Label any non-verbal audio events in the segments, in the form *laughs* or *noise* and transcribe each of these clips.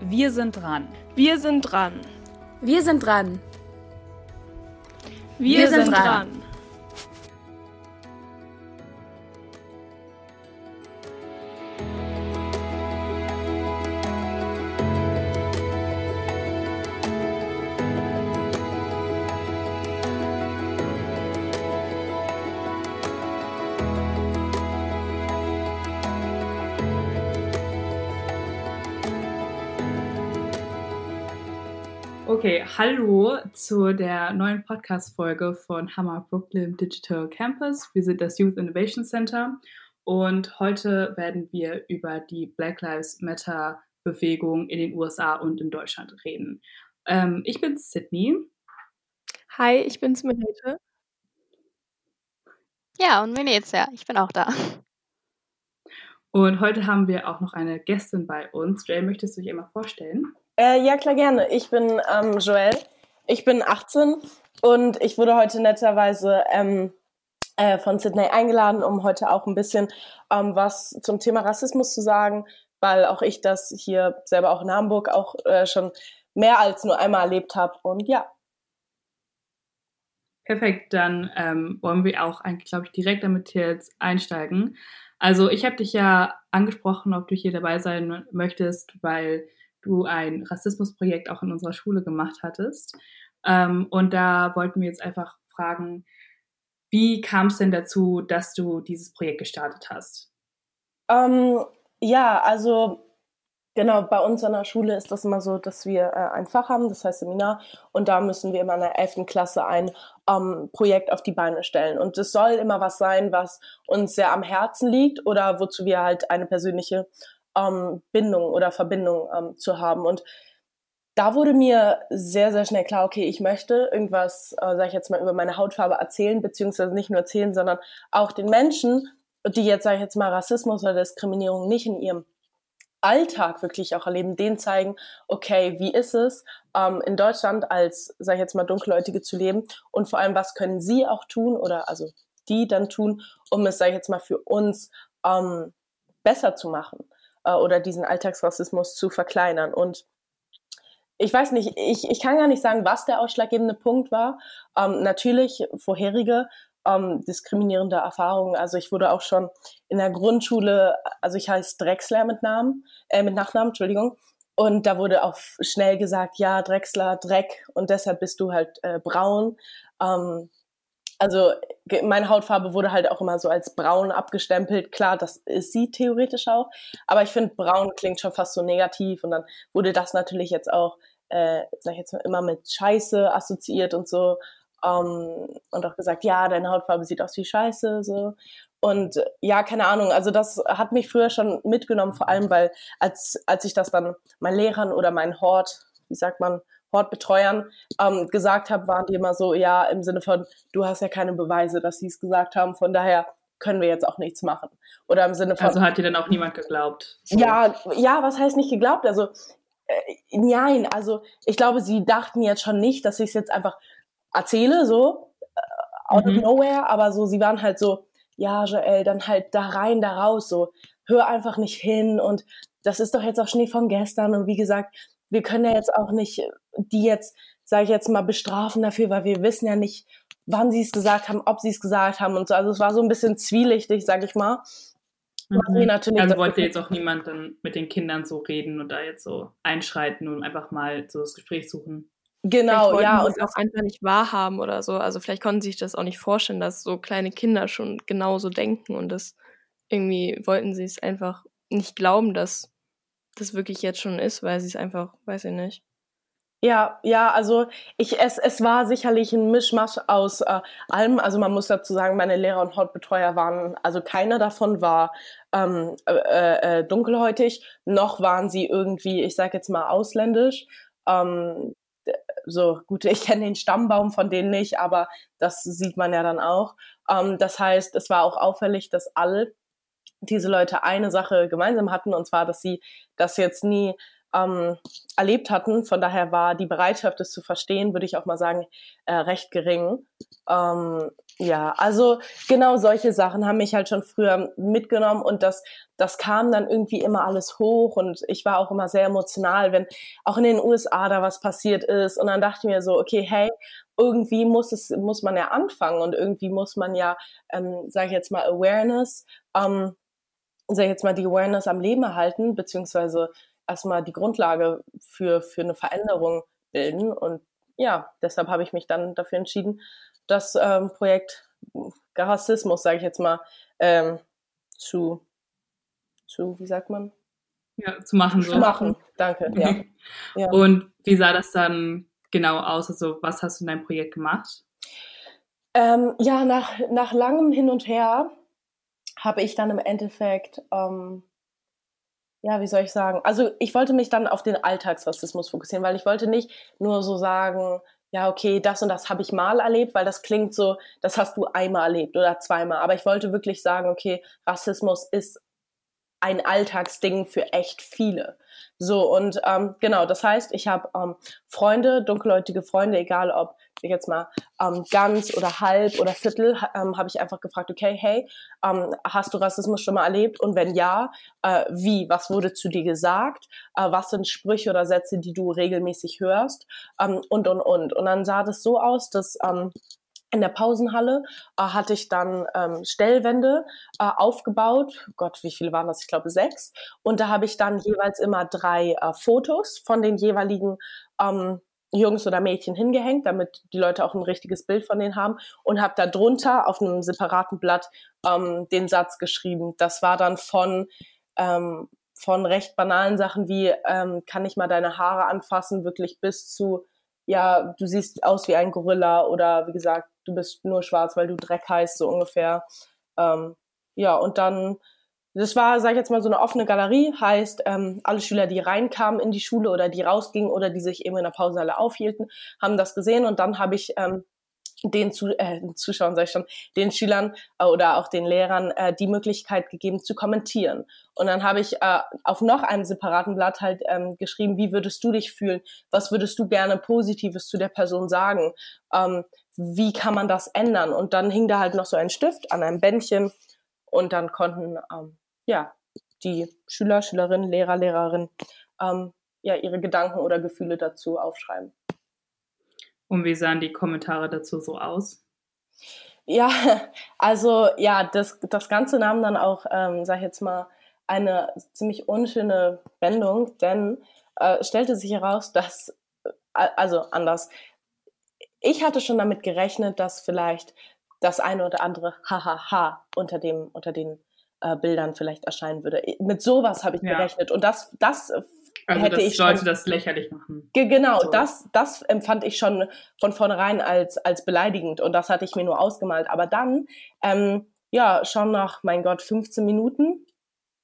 Wir sind dran. Wir sind dran. Wir sind dran. Wir, sind dran. Hallo zu der neuen Podcast-Folge von Hammer Brooklyn Digital Campus. Wir sind das Youth Innovation Center und heute werden wir über die Black Lives Matter Bewegung in den USA und in Deutschland reden. Ähm, ich bin Sydney. Hi, ich bin's Melete. Ja, und Venezia, ich bin auch da. Und heute haben wir auch noch eine Gästin bei uns. Jay, möchtest du dich einmal vorstellen? Äh, ja, klar, gerne. Ich bin ähm, Joelle. Ich bin 18 und ich wurde heute netterweise ähm, äh, von Sydney eingeladen, um heute auch ein bisschen ähm, was zum Thema Rassismus zu sagen, weil auch ich das hier selber auch in Hamburg auch äh, schon mehr als nur einmal erlebt habe. Und ja. Perfekt, dann ähm, wollen wir auch eigentlich, glaube ich, direkt damit jetzt einsteigen. Also ich habe dich ja angesprochen, ob du hier dabei sein möchtest, weil du ein Rassismusprojekt auch in unserer Schule gemacht hattest. Ähm, und da wollten wir jetzt einfach fragen, wie kam es denn dazu, dass du dieses Projekt gestartet hast? Ähm, ja, also genau, bei uns an der Schule ist das immer so, dass wir äh, ein Fach haben, das heißt Seminar, und da müssen wir immer in der 11. Klasse ein ähm, Projekt auf die Beine stellen. Und es soll immer was sein, was uns sehr am Herzen liegt oder wozu wir halt eine persönliche ähm, Bindung oder Verbindung ähm, zu haben. Und da wurde mir sehr, sehr schnell klar, okay, ich möchte irgendwas, äh, sage ich jetzt mal, über meine Hautfarbe erzählen, beziehungsweise nicht nur erzählen, sondern auch den Menschen, die jetzt, sage ich jetzt mal, Rassismus oder Diskriminierung nicht in ihrem Alltag wirklich auch erleben, denen zeigen, okay, wie ist es, ähm, in Deutschland als, sage ich jetzt mal, Dunkelhäutige zu leben und vor allem, was können sie auch tun oder also die dann tun, um es, sage ich jetzt mal, für uns ähm, besser zu machen äh, oder diesen Alltagsrassismus zu verkleinern. Und ich weiß nicht, ich, ich kann gar nicht sagen, was der ausschlaggebende Punkt war. Ähm, natürlich vorherige ähm, diskriminierende Erfahrungen. Also ich wurde auch schon in der Grundschule, also ich heiße Drexler mit Namen, äh, mit Nachnamen, Entschuldigung. Und da wurde auch schnell gesagt, ja, Drexler, Dreck und deshalb bist du halt äh, braun. Ähm, also meine Hautfarbe wurde halt auch immer so als braun abgestempelt. Klar, das ist sie theoretisch auch, aber ich finde, braun klingt schon fast so negativ und dann wurde das natürlich jetzt auch, äh, sag ich jetzt mal, immer mit Scheiße assoziiert und so ähm, und auch gesagt, ja, deine Hautfarbe sieht aus wie Scheiße, so. Und ja, keine Ahnung, also das hat mich früher schon mitgenommen, vor allem, weil als, als ich das dann meinen Lehrern oder meinen Hort, wie sagt man, Hortbetreuern ähm, gesagt habe, waren die immer so, ja, im Sinne von, du hast ja keine Beweise, dass sie es gesagt haben, von daher können wir jetzt auch nichts machen. Oder im Sinne von. Also hat dir dann auch niemand geglaubt? So. Ja, ja, was heißt nicht geglaubt? Also, äh, nein, also ich glaube, sie dachten jetzt schon nicht, dass ich es jetzt einfach erzähle, so, äh, out mhm. of nowhere, aber so, sie waren halt so, ja, Joel, dann halt da rein, da raus, so, hör einfach nicht hin und das ist doch jetzt auch Schnee von gestern und wie gesagt, wir können ja jetzt auch nicht die jetzt, sage ich jetzt mal, bestrafen dafür, weil wir wissen ja nicht, wann sie es gesagt haben, ob sie es gesagt haben und so. Also es war so ein bisschen zwielichtig, sag ich mal. Mhm. Natürlich also wollte jetzt auch niemand dann mit den Kindern so reden und da jetzt so einschreiten und einfach mal so das Gespräch suchen. Genau, ja. Und auch einfach nicht wahrhaben oder so. Also vielleicht konnten sie sich das auch nicht vorstellen, dass so kleine Kinder schon genauso denken und das irgendwie wollten sie es einfach nicht glauben, dass das wirklich jetzt schon ist, weil sie es einfach, weiß ich nicht. Ja, ja, also ich, es, es war sicherlich ein Mischmasch aus äh, allem. Also man muss dazu sagen, meine Lehrer und Hautbetreuer waren, also keiner davon war ähm, äh, äh, dunkelhäutig, noch waren sie irgendwie, ich sage jetzt mal, ausländisch. Ähm, so, gut, *laughs* ich kenne den Stammbaum von denen nicht, aber das sieht man ja dann auch. Ähm, das heißt, es war auch auffällig, dass alle diese Leute eine Sache gemeinsam hatten, und zwar, dass sie das jetzt nie ähm, erlebt hatten. Von daher war die Bereitschaft, es zu verstehen, würde ich auch mal sagen, äh, recht gering. Ähm, Ja, also genau solche Sachen haben mich halt schon früher mitgenommen und das, das kam dann irgendwie immer alles hoch und ich war auch immer sehr emotional, wenn auch in den USA da was passiert ist und dann dachte ich mir so, okay, hey, irgendwie muss es, muss man ja anfangen und irgendwie muss man ja, ähm, sage ich jetzt mal, Awareness, ähm, sage ich jetzt mal, die Awareness am Leben erhalten, beziehungsweise erstmal die Grundlage für, für eine Veränderung bilden und ja, deshalb habe ich mich dann dafür entschieden, das ähm, Projekt Rassismus, sage ich jetzt mal, ähm, zu, zu, wie sagt man? Ja, zu machen. Zu so. machen, danke, ja. ja. Und wie sah das dann genau aus? Also, was hast du in deinem Projekt gemacht? Ähm, ja, nach, nach langem Hin und Her habe ich dann im Endeffekt, ähm, ja, wie soll ich sagen? Also, ich wollte mich dann auf den Alltagsrassismus fokussieren, weil ich wollte nicht nur so sagen, ja, okay, das und das habe ich mal erlebt, weil das klingt so, das hast du einmal erlebt oder zweimal. Aber ich wollte wirklich sagen, okay, Rassismus ist ein Alltagsding für echt viele. So, und ähm, genau, das heißt, ich habe ähm, Freunde, dunkelhäutige Freunde, egal ob ich jetzt mal ähm, ganz oder halb oder Viertel, ähm, habe ich einfach gefragt, okay, hey, ähm, hast du Rassismus schon mal erlebt? Und wenn ja, äh, wie? Was wurde zu dir gesagt? Äh, was sind Sprüche oder Sätze, die du regelmäßig hörst? Ähm, und, und, und. Und dann sah das so aus, dass ähm, in der Pausenhalle äh, hatte ich dann ähm, Stellwände äh, aufgebaut. Gott, wie viele waren das? Ich glaube sechs. Und da habe ich dann jeweils immer drei äh, Fotos von den jeweiligen ähm, Jungs oder Mädchen hingehängt, damit die Leute auch ein richtiges Bild von denen haben. Und habe da drunter auf einem separaten Blatt ähm, den Satz geschrieben. Das war dann von ähm, von recht banalen Sachen wie ähm, kann ich mal deine Haare anfassen, wirklich bis zu ja, du siehst aus wie ein Gorilla oder wie gesagt, du bist nur schwarz, weil du Dreck heißt, so ungefähr. Ähm, ja, und dann, das war, sag ich jetzt mal, so eine offene Galerie, heißt, ähm, alle Schüler, die reinkamen in die Schule oder die rausgingen oder die sich eben in der Pausenhalle aufhielten, haben das gesehen und dann habe ich ähm, den Zu äh, Zuschauern, sag ich schon, den Schülern äh, oder auch den Lehrern äh, die Möglichkeit gegeben zu kommentieren. Und dann habe ich äh, auf noch einem separaten Blatt halt ähm, geschrieben, wie würdest du dich fühlen? Was würdest du gerne Positives zu der Person sagen? Ähm, wie kann man das ändern? Und dann hing da halt noch so ein Stift an einem Bändchen und dann konnten ähm, ja die Schüler, Schülerinnen, Lehrer, Lehrerinnen ähm, ja ihre Gedanken oder Gefühle dazu aufschreiben. Und wie sahen die Kommentare dazu so aus? Ja, *laughs* also ja, das, das Ganze nahm dann auch, ähm, sag ich jetzt mal, eine ziemlich unschöne Wendung, denn äh, stellte sich heraus, dass, äh, also anders, ich hatte schon damit gerechnet, dass vielleicht das eine oder andere Hahaha unter dem unter den äh, Bildern vielleicht erscheinen würde. Mit sowas habe ich ja. gerechnet und das das also hätte ich Leute schon, das lächerlich machen. Genau, so. das, das empfand ich schon von vornherein als, als beleidigend und das hatte ich mir nur ausgemalt. Aber dann, ähm, ja, schon nach, mein Gott, 15 Minuten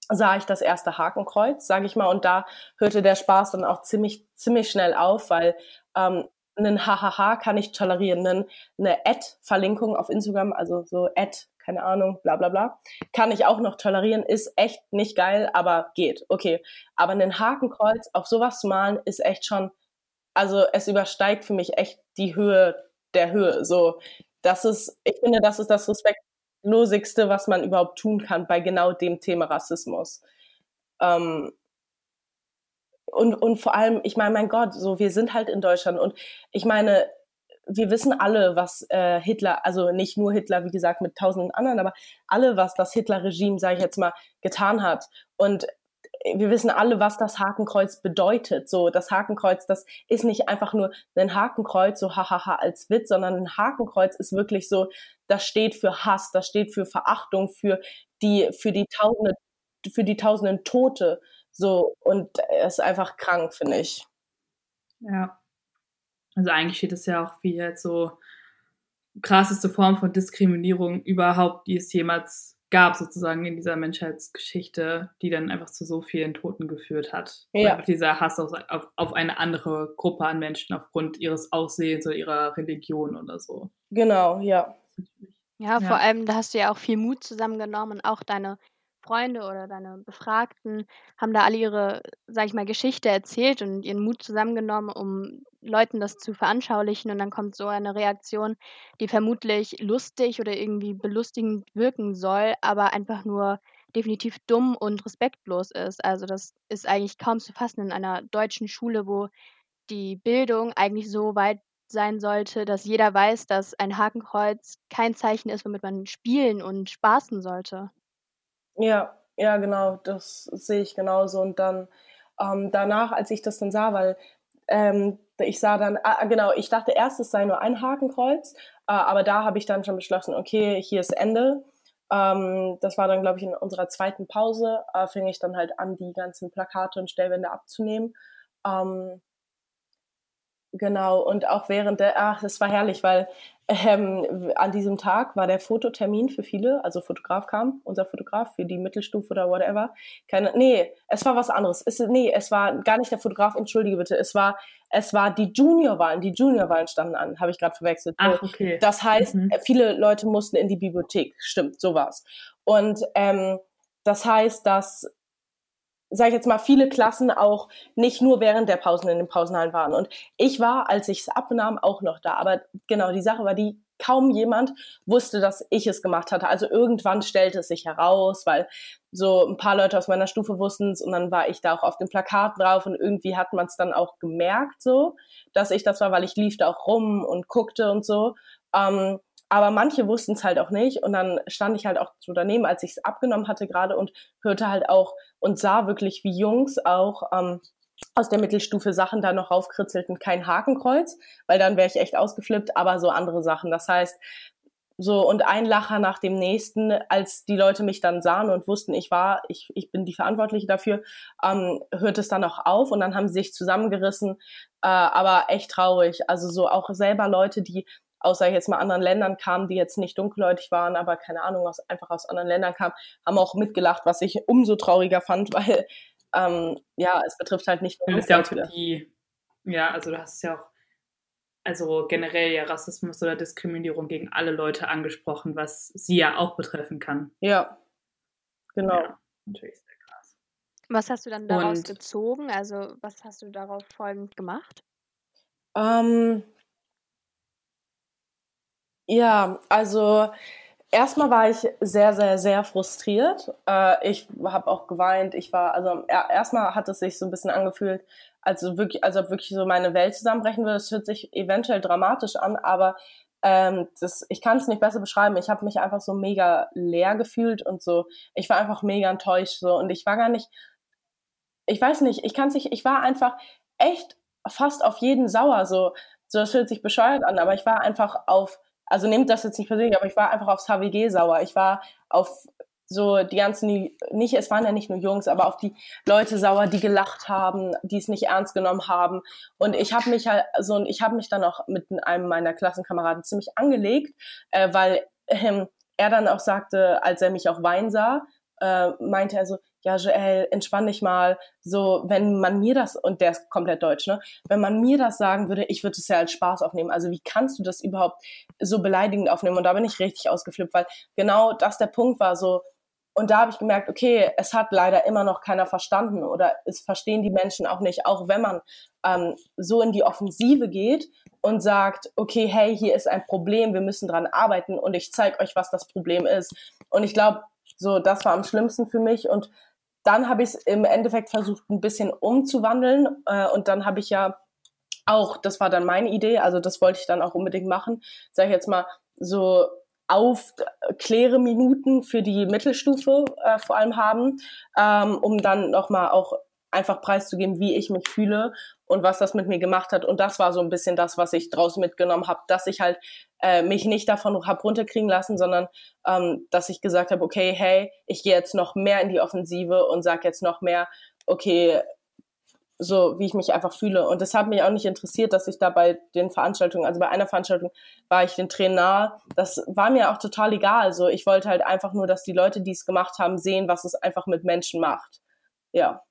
sah ich das erste Hakenkreuz, sage ich mal, und da hörte der Spaß dann auch ziemlich, ziemlich schnell auf, weil ähm, einen Hahaha kann ich tolerieren, einen, eine Ad-Verlinkung auf Instagram, also so Ad keine Ahnung, bla bla bla. Kann ich auch noch tolerieren, ist echt nicht geil, aber geht. Okay. Aber ein Hakenkreuz auf sowas zu malen, ist echt schon, also es übersteigt für mich echt die Höhe der Höhe. So, das ist, ich finde, das ist das respektlosigste, was man überhaupt tun kann bei genau dem Thema Rassismus. Ähm, und, und vor allem, ich meine, mein Gott, so, wir sind halt in Deutschland und ich meine, wir wissen alle, was äh, Hitler, also nicht nur Hitler, wie gesagt, mit tausenden anderen, aber alle, was das Hitler-Regime, sage ich jetzt mal, getan hat. Und wir wissen alle, was das Hakenkreuz bedeutet. So, das Hakenkreuz, das ist nicht einfach nur ein Hakenkreuz, so hahaha als Witz, sondern ein Hakenkreuz ist wirklich so, das steht für Hass, das steht für Verachtung, für die, für die tausende, für die tausenden Tote. So, und es ist einfach krank, finde ich. Ja. Also eigentlich steht es ja auch wie jetzt so krasseste Form von Diskriminierung überhaupt, die es jemals gab, sozusagen in dieser Menschheitsgeschichte, die dann einfach zu so vielen Toten geführt hat. Ja. Dieser Hass auf, auf, auf eine andere Gruppe an Menschen aufgrund ihres Aussehens oder ihrer Religion oder so. Genau, ja. Ja, vor allem, da hast du ja auch viel Mut zusammengenommen und auch deine Freunde oder deine Befragten haben da alle ihre, sag ich mal, Geschichte erzählt und ihren Mut zusammengenommen, um Leuten das zu veranschaulichen und dann kommt so eine Reaktion, die vermutlich lustig oder irgendwie belustigend wirken soll, aber einfach nur definitiv dumm und respektlos ist. Also das ist eigentlich kaum zu fassen in einer deutschen Schule, wo die Bildung eigentlich so weit sein sollte, dass jeder weiß, dass ein Hakenkreuz kein Zeichen ist, womit man spielen und spaßen sollte. Ja, ja, genau, das sehe ich genauso. Und dann ähm, danach, als ich das dann sah, weil ähm, ich sah dann, ah, genau, ich dachte erst, es sei nur ein Hakenkreuz, äh, aber da habe ich dann schon beschlossen, okay, hier ist Ende. Ähm, das war dann, glaube ich, in unserer zweiten Pause, äh, fing ich dann halt an, die ganzen Plakate und Stellwände abzunehmen. Ähm, Genau, und auch während der, ach, das war herrlich, weil ähm, an diesem Tag war der Fototermin für viele, also Fotograf kam, unser Fotograf für die Mittelstufe oder whatever. Keine, nee, es war was anderes. Es, nee, es war gar nicht der Fotograf, entschuldige bitte. Es war, es war die Juniorwahlen. Die Juniorwahlen standen an, habe ich gerade verwechselt. Ach, okay. Das heißt, mhm. viele Leute mussten in die Bibliothek. Stimmt, so war's. Und ähm, das heißt, dass sage ich jetzt mal, viele Klassen auch nicht nur während der Pausen in den Pausenhallen waren. Und ich war, als ich es abnahm, auch noch da. Aber genau, die Sache war die, kaum jemand wusste, dass ich es gemacht hatte. Also irgendwann stellte es sich heraus, weil so ein paar Leute aus meiner Stufe wussten es und dann war ich da auch auf dem Plakat drauf und irgendwie hat man es dann auch gemerkt so, dass ich das war, weil ich lief da auch rum und guckte und so. Ähm, aber manche wussten es halt auch nicht. Und dann stand ich halt auch so daneben, als ich es abgenommen hatte gerade und hörte halt auch und sah wirklich, wie Jungs auch ähm, aus der Mittelstufe Sachen da noch raufkritzelten. Kein Hakenkreuz, weil dann wäre ich echt ausgeflippt, aber so andere Sachen. Das heißt, so und ein Lacher nach dem nächsten, als die Leute mich dann sahen und wussten, ich war, ich, ich bin die Verantwortliche dafür, ähm, hört es dann auch auf und dann haben sie sich zusammengerissen, äh, aber echt traurig. Also so auch selber Leute, die aus, sag ich jetzt mal, anderen Ländern kamen, die jetzt nicht dunkelhäutig waren, aber keine Ahnung, aus, einfach aus anderen Ländern kamen, haben auch mitgelacht, was ich umso trauriger fand, *laughs* weil ähm, ja, es betrifft halt nicht nur ja, auch die, ja, also du hast ja auch also generell ja Rassismus oder Diskriminierung gegen alle Leute angesprochen, was sie ja auch betreffen kann. Ja, genau. Ja, natürlich sehr krass. Was hast du dann daraus Und, gezogen? Also was hast du darauf folgend gemacht? Ähm, ja, also erstmal war ich sehr, sehr, sehr frustriert. Äh, ich habe auch geweint. Ich war, also erstmal hat es sich so ein bisschen angefühlt, als ob wirklich so meine Welt zusammenbrechen würde. Es hört sich eventuell dramatisch an, aber ähm, das, ich kann es nicht besser beschreiben. Ich habe mich einfach so mega leer gefühlt und so. Ich war einfach mega enttäuscht so und ich war gar nicht. Ich weiß nicht. Ich kann nicht. Ich war einfach echt fast auf jeden sauer so. So, das hört sich bescheuert an, aber ich war einfach auf also nehmt das jetzt nicht persönlich, aber ich war einfach aufs HWG sauer. Ich war auf so die ganzen, nicht, es waren ja nicht nur Jungs, aber auf die Leute sauer, die gelacht haben, die es nicht ernst genommen haben. Und ich habe mich halt so und ich habe mich dann auch mit einem meiner Klassenkameraden ziemlich angelegt, äh, weil ähm, er dann auch sagte, als er mich auch weinen sah, äh, meinte er so, ja, Joel, entspann dich mal. So, wenn man mir das, und der ist komplett deutsch, ne? Wenn man mir das sagen würde, ich würde es ja als Spaß aufnehmen. Also wie kannst du das überhaupt so beleidigend aufnehmen? Und da bin ich richtig ausgeflippt, weil genau das der Punkt war, so, und da habe ich gemerkt, okay, es hat leider immer noch keiner verstanden oder es verstehen die Menschen auch nicht, auch wenn man ähm, so in die Offensive geht und sagt, okay, hey, hier ist ein Problem, wir müssen dran arbeiten und ich zeige euch, was das Problem ist. Und ich glaube, so, das war am schlimmsten für mich und dann habe ich es im Endeffekt versucht, ein bisschen umzuwandeln. Äh, und dann habe ich ja auch, das war dann meine Idee, also das wollte ich dann auch unbedingt machen, sage ich jetzt mal, so Aufkläreminuten für die Mittelstufe äh, vor allem haben, ähm, um dann nochmal auch einfach preiszugeben, wie ich mich fühle und was das mit mir gemacht hat. Und das war so ein bisschen das, was ich draus mitgenommen habe, dass ich halt äh, mich nicht davon hab runterkriegen lassen, sondern ähm, dass ich gesagt habe, okay, hey, ich gehe jetzt noch mehr in die Offensive und sage jetzt noch mehr, okay, so wie ich mich einfach fühle. Und das hat mich auch nicht interessiert, dass ich da bei den Veranstaltungen, also bei einer Veranstaltung war ich den Trainer. Das war mir auch total egal. So, ich wollte halt einfach nur, dass die Leute, die es gemacht haben, sehen, was es einfach mit Menschen macht. Ja.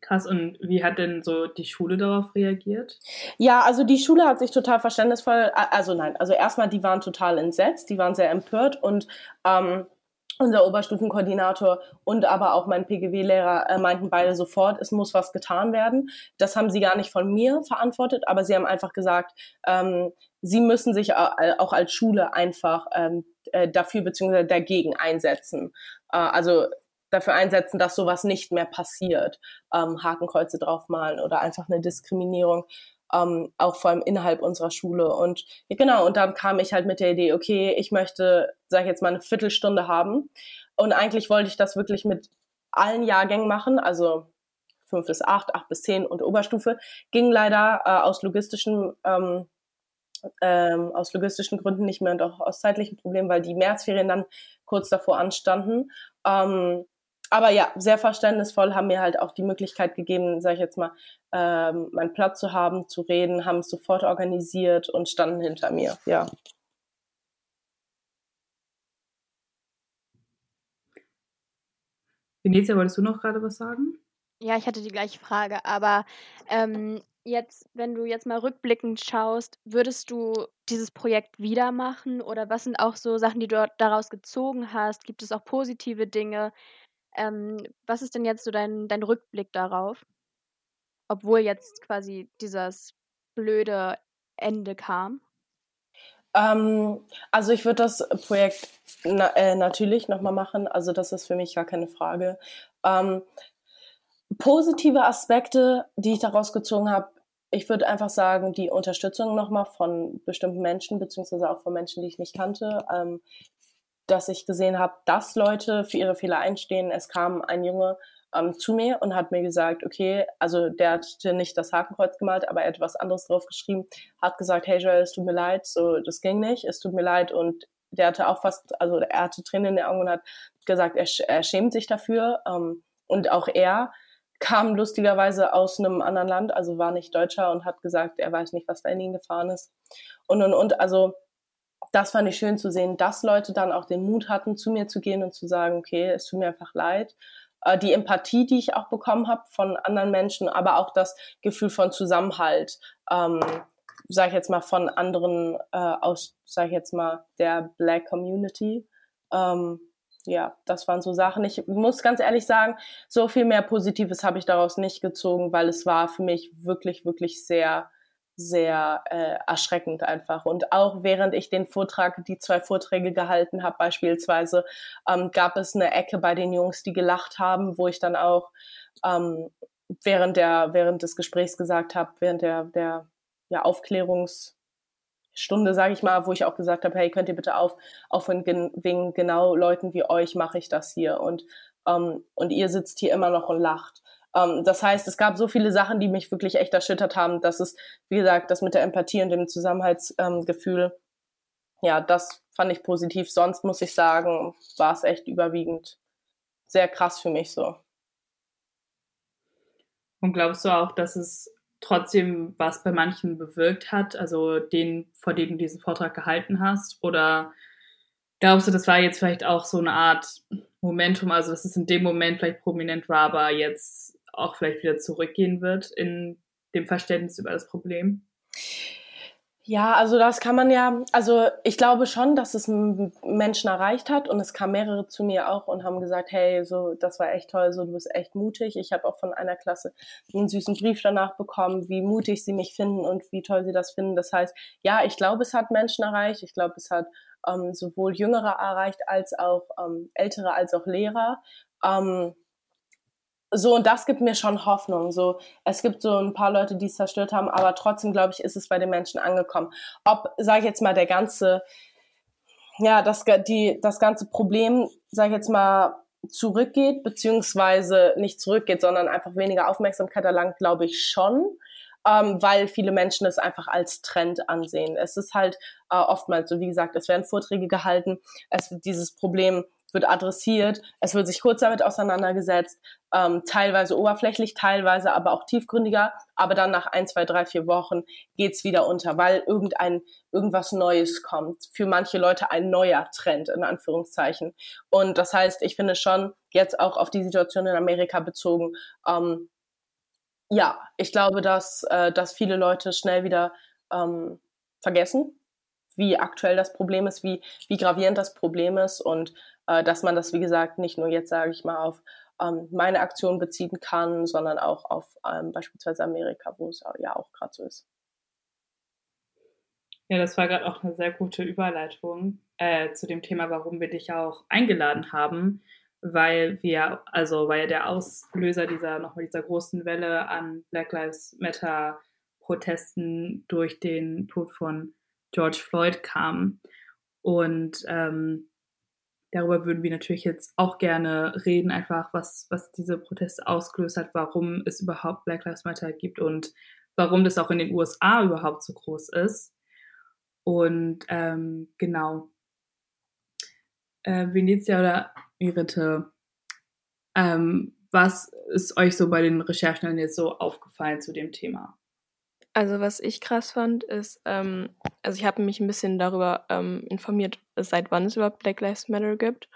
Krass, und wie hat denn so die Schule darauf reagiert? Ja, also die Schule hat sich total verständnisvoll, also nein, also erstmal, die waren total entsetzt, die waren sehr empört und ähm, unser Oberstufenkoordinator und aber auch mein PGW-Lehrer äh, meinten beide sofort, es muss was getan werden. Das haben sie gar nicht von mir verantwortet, aber sie haben einfach gesagt, ähm, sie müssen sich auch als Schule einfach ähm, äh, dafür bzw. dagegen einsetzen. Äh, also dafür einsetzen, dass sowas nicht mehr passiert. Ähm, Hakenkreuze draufmalen oder einfach eine Diskriminierung. Ähm, auch vor allem innerhalb unserer Schule. Und ja, genau, und dann kam ich halt mit der Idee, okay, ich möchte, sag ich jetzt mal, eine Viertelstunde haben. Und eigentlich wollte ich das wirklich mit allen Jahrgängen machen, also fünf bis acht, acht bis zehn und Oberstufe. Ging leider äh, aus logistischen ähm, ähm, aus logistischen Gründen nicht mehr und auch aus zeitlichen Problemen, weil die Märzferien dann kurz davor anstanden. Ähm, aber ja, sehr verständnisvoll haben mir halt auch die Möglichkeit gegeben, sage ich jetzt mal, ähm, meinen Platz zu haben, zu reden, haben es sofort organisiert und standen hinter mir, ja. Venezia, wolltest du noch gerade was sagen? Ja, ich hatte die gleiche Frage, aber ähm, jetzt, wenn du jetzt mal rückblickend schaust, würdest du dieses Projekt wieder machen oder was sind auch so Sachen, die du daraus gezogen hast? Gibt es auch positive Dinge? Ähm, was ist denn jetzt so dein, dein Rückblick darauf? Obwohl jetzt quasi dieses blöde Ende kam. Ähm, also ich würde das Projekt na, äh, natürlich nochmal machen. Also das ist für mich gar keine Frage. Ähm, positive Aspekte, die ich daraus gezogen habe, ich würde einfach sagen, die Unterstützung nochmal von bestimmten Menschen, beziehungsweise auch von Menschen, die ich nicht kannte, ähm, dass ich gesehen habe, dass Leute für ihre Fehler einstehen. Es kam ein Junge ähm, zu mir und hat mir gesagt, okay, also der hatte nicht das Hakenkreuz gemalt, aber er hat was anderes drauf geschrieben, hat gesagt, hey Joel, es tut mir leid, so, das ging nicht, es tut mir leid und der hatte auch fast, also er hatte Tränen in den Augen und hat gesagt, er, er schämt sich dafür ähm, und auch er kam lustigerweise aus einem anderen Land, also war nicht Deutscher und hat gesagt, er weiß nicht, was da in ihn gefahren ist. Und, und, und, also das fand ich schön zu sehen, dass Leute dann auch den Mut hatten, zu mir zu gehen und zu sagen, okay, es tut mir einfach leid. Äh, die Empathie, die ich auch bekommen habe von anderen Menschen, aber auch das Gefühl von Zusammenhalt, ähm, sage ich jetzt mal, von anderen äh, aus, sage ich jetzt mal, der Black Community. Ähm, ja, das waren so Sachen. Ich muss ganz ehrlich sagen, so viel mehr Positives habe ich daraus nicht gezogen, weil es war für mich wirklich, wirklich sehr, sehr äh, erschreckend einfach. Und auch während ich den Vortrag, die zwei Vorträge gehalten habe, beispielsweise, ähm, gab es eine Ecke bei den Jungs, die gelacht haben, wo ich dann auch ähm, während der, während des Gesprächs gesagt habe, während der, der ja, Aufklärungs- Stunde, sage ich mal, wo ich auch gesagt habe, hey, könnt ihr bitte auf, aufhören, gen, wegen genau Leuten wie euch mache ich das hier und, ähm, und ihr sitzt hier immer noch und lacht. Ähm, das heißt, es gab so viele Sachen, die mich wirklich echt erschüttert haben, dass es, wie gesagt, das mit der Empathie und dem Zusammenhaltsgefühl, ja, das fand ich positiv. Sonst muss ich sagen, war es echt überwiegend sehr krass für mich so. Und glaubst du auch, dass es trotzdem was bei manchen bewirkt hat, also den, vor dem du diesen Vortrag gehalten hast? Oder glaubst du, das war jetzt vielleicht auch so eine Art Momentum, also dass es in dem Moment vielleicht prominent war, aber jetzt auch vielleicht wieder zurückgehen wird in dem Verständnis über das Problem? Ja, also das kann man ja, also ich glaube schon, dass es Menschen erreicht hat und es kamen mehrere zu mir auch und haben gesagt, hey, so das war echt toll, so du bist echt mutig. Ich habe auch von einer Klasse einen süßen Brief danach bekommen, wie mutig sie mich finden und wie toll sie das finden. Das heißt, ja, ich glaube, es hat Menschen erreicht. Ich glaube, es hat ähm, sowohl Jüngere erreicht als auch ähm, Ältere als auch Lehrer. Ähm, so, und das gibt mir schon Hoffnung. So, es gibt so ein paar Leute, die es zerstört haben, aber trotzdem, glaube ich, ist es bei den Menschen angekommen. Ob, sage ich jetzt mal, der ganze, ja, das, die, das ganze Problem, sage ich jetzt mal, zurückgeht, beziehungsweise nicht zurückgeht, sondern einfach weniger Aufmerksamkeit erlangt, glaube ich schon, ähm, weil viele Menschen es einfach als Trend ansehen. Es ist halt äh, oftmals so, wie gesagt, es werden Vorträge gehalten, es wird dieses Problem wird adressiert, es wird sich kurz damit auseinandergesetzt, ähm, teilweise oberflächlich, teilweise aber auch tiefgründiger, aber dann nach ein, zwei, drei, vier Wochen geht's wieder unter, weil irgendein irgendwas Neues kommt. Für manche Leute ein neuer Trend in Anführungszeichen. Und das heißt, ich finde schon jetzt auch auf die Situation in Amerika bezogen, ähm, ja, ich glaube, dass, äh, dass viele Leute schnell wieder ähm, vergessen, wie aktuell das Problem ist, wie, wie gravierend das Problem ist und äh, dass man das, wie gesagt, nicht nur jetzt, sage ich mal, auf ähm, meine Aktion beziehen kann, sondern auch auf ähm, beispielsweise Amerika, wo es ja auch gerade so ist. Ja, das war gerade auch eine sehr gute Überleitung äh, zu dem Thema, warum wir dich auch eingeladen haben, weil wir, also weil der Auslöser dieser nochmal dieser großen Welle an Black Lives Matter Protesten durch den Tod von George Floyd kam. Und ähm, darüber würden wir natürlich jetzt auch gerne reden, einfach was, was diese Proteste ausgelöst hat, warum es überhaupt Black Lives Matter gibt und warum das auch in den USA überhaupt so groß ist. Und ähm, genau. Äh, Venezia oder Irite, ähm, was ist euch so bei den Recherchen jetzt so aufgefallen zu dem Thema? Also was ich krass fand, ist, ähm, also ich habe mich ein bisschen darüber ähm, informiert, seit wann es überhaupt Black Lives Matter gibt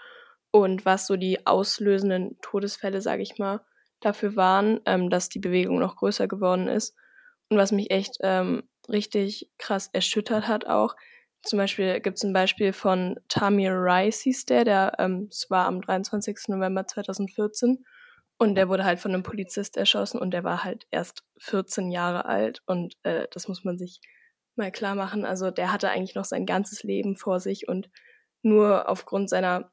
und was so die auslösenden Todesfälle, sage ich mal, dafür waren, ähm, dass die Bewegung noch größer geworden ist. Und was mich echt ähm, richtig krass erschüttert hat auch. Zum Beispiel gibt es ein Beispiel von Tamir Rice, hieß der, der ähm, war am 23. November 2014 und der wurde halt von einem Polizist erschossen und der war halt erst 14 Jahre alt und äh, das muss man sich mal klar machen. Also der hatte eigentlich noch sein ganzes Leben vor sich und nur aufgrund seiner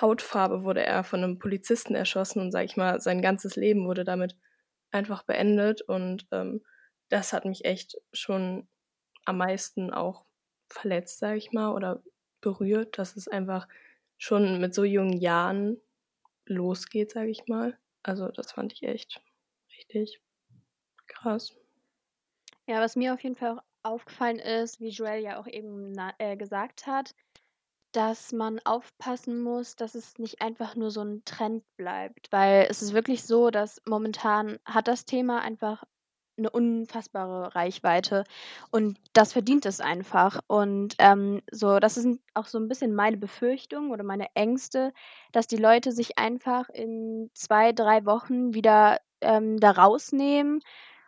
Hautfarbe wurde er von einem Polizisten erschossen und sag ich mal, sein ganzes Leben wurde damit einfach beendet und ähm, das hat mich echt schon am meisten auch verletzt, sage ich mal, oder berührt, dass es einfach schon mit so jungen Jahren losgeht, sage ich mal. Also das fand ich echt richtig krass. Ja, was mir auf jeden Fall auch aufgefallen ist, wie Joel ja auch eben äh, gesagt hat, dass man aufpassen muss, dass es nicht einfach nur so ein Trend bleibt, weil es ist wirklich so, dass momentan hat das Thema einfach eine unfassbare Reichweite und das verdient es einfach. Und ähm, so, das sind auch so ein bisschen meine Befürchtungen oder meine Ängste, dass die Leute sich einfach in zwei, drei Wochen wieder ähm, da rausnehmen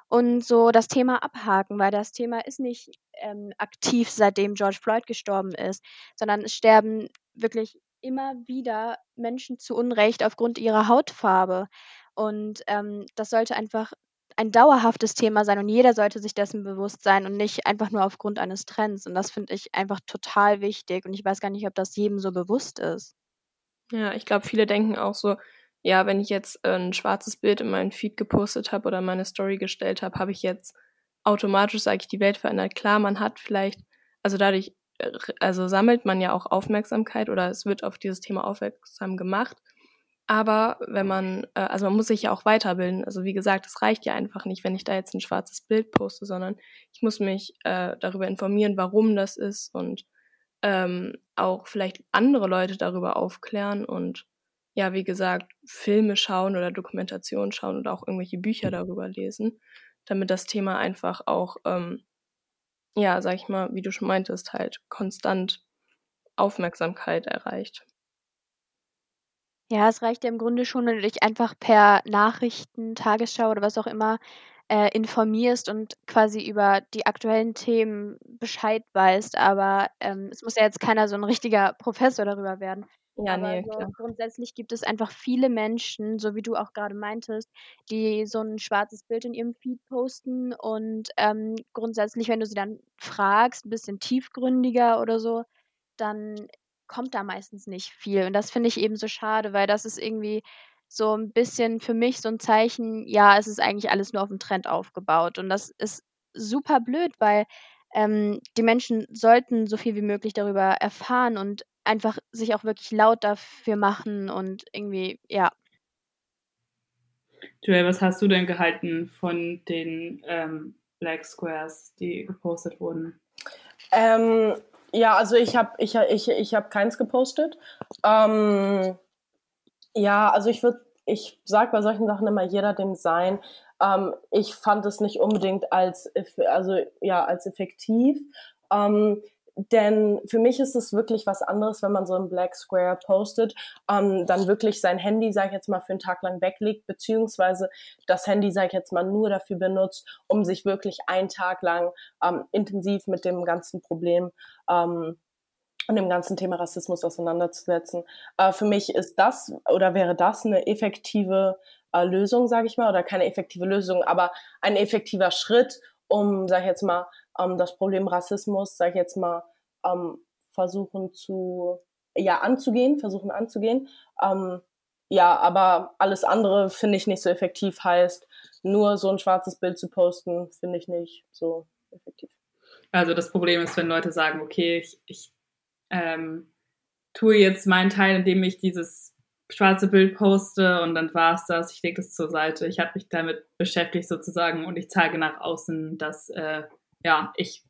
und so das Thema abhaken, weil das Thema ist nicht ähm, aktiv, seitdem George Floyd gestorben ist, sondern es sterben wirklich immer wieder Menschen zu Unrecht aufgrund ihrer Hautfarbe. Und ähm, das sollte einfach ein dauerhaftes Thema sein und jeder sollte sich dessen bewusst sein und nicht einfach nur aufgrund eines Trends. Und das finde ich einfach total wichtig. Und ich weiß gar nicht, ob das jedem so bewusst ist. Ja, ich glaube, viele denken auch so, ja, wenn ich jetzt äh, ein schwarzes Bild in meinen Feed gepostet habe oder meine Story gestellt habe, habe ich jetzt automatisch, sage ich, die Welt verändert. Klar, man hat vielleicht, also dadurch, äh, also sammelt man ja auch Aufmerksamkeit oder es wird auf dieses Thema aufmerksam gemacht. Aber wenn man, äh, also man muss sich ja auch weiterbilden. Also wie gesagt, es reicht ja einfach nicht, wenn ich da jetzt ein schwarzes Bild poste, sondern ich muss mich äh, darüber informieren, warum das ist und ähm, auch vielleicht andere Leute darüber aufklären und ja, wie gesagt, Filme schauen oder Dokumentationen schauen oder auch irgendwelche Bücher darüber lesen, damit das Thema einfach auch, ähm, ja, sag ich mal, wie du schon meintest, halt konstant Aufmerksamkeit erreicht. Ja, es reicht ja im Grunde schon, wenn du dich einfach per Nachrichten, Tagesschau oder was auch immer äh, informierst und quasi über die aktuellen Themen Bescheid weißt. Aber ähm, es muss ja jetzt keiner so ein richtiger Professor darüber werden. Ja, Aber nee, so grundsätzlich gibt es einfach viele Menschen, so wie du auch gerade meintest, die so ein schwarzes Bild in ihrem Feed posten und ähm, grundsätzlich, wenn du sie dann fragst, ein bisschen tiefgründiger oder so, dann kommt da meistens nicht viel. Und das finde ich eben so schade, weil das ist irgendwie so ein bisschen für mich so ein Zeichen, ja, es ist eigentlich alles nur auf dem Trend aufgebaut. Und das ist super blöd, weil ähm, die Menschen sollten so viel wie möglich darüber erfahren und einfach sich auch wirklich laut dafür machen und irgendwie, ja. Joel, was hast du denn gehalten von den ähm, Black Squares, die gepostet wurden? Ähm, ja, also ich habe ich, ich, ich hab keins gepostet. Ähm, ja, also ich würde, ich sage bei solchen Sachen immer jeder dem sein. Ähm, ich fand es nicht unbedingt als, also ja, als effektiv. Ähm, denn für mich ist es wirklich was anderes, wenn man so ein Black Square postet, ähm, dann wirklich sein Handy, sag ich jetzt mal, für einen Tag lang weglegt, beziehungsweise das Handy, sag ich jetzt mal, nur dafür benutzt, um sich wirklich einen Tag lang ähm, intensiv mit dem ganzen Problem ähm, und dem ganzen Thema Rassismus auseinanderzusetzen. Äh, für mich ist das oder wäre das eine effektive äh, Lösung, sage ich mal, oder keine effektive Lösung, aber ein effektiver Schritt, um, sage ich jetzt mal, ähm, das Problem Rassismus, sage ich jetzt mal, ähm, versuchen zu, ja, anzugehen, versuchen anzugehen. Ähm, ja, aber alles andere finde ich nicht so effektiv, heißt, nur so ein schwarzes Bild zu posten, finde ich nicht so effektiv. Also das Problem ist, wenn Leute sagen, okay, ich, ich ähm, tue jetzt meinen Teil, indem ich dieses schwarze Bild poste und dann war es das, ich lege das zur Seite. Ich habe mich damit beschäftigt sozusagen und ich zeige nach außen, dass äh, ja, ich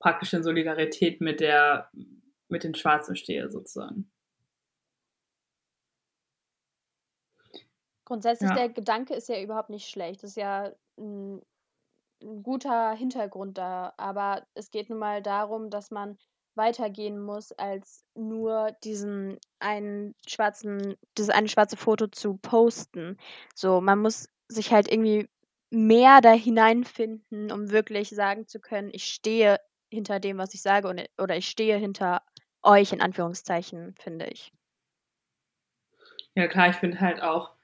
praktisch in Solidarität mit der mit den Schwarzen stehe sozusagen. Grundsätzlich ja. der Gedanke ist ja überhaupt nicht schlecht. Das ist ja ein, ein guter Hintergrund da, aber es geht nun mal darum, dass man weitergehen muss, als nur diesen einen schwarzen, dieses eine schwarze Foto zu posten. So, man muss sich halt irgendwie mehr da hineinfinden, um wirklich sagen zu können, ich stehe hinter dem, was ich sage, und, oder ich stehe hinter euch, in Anführungszeichen, finde ich. Ja, klar, ich finde halt auch,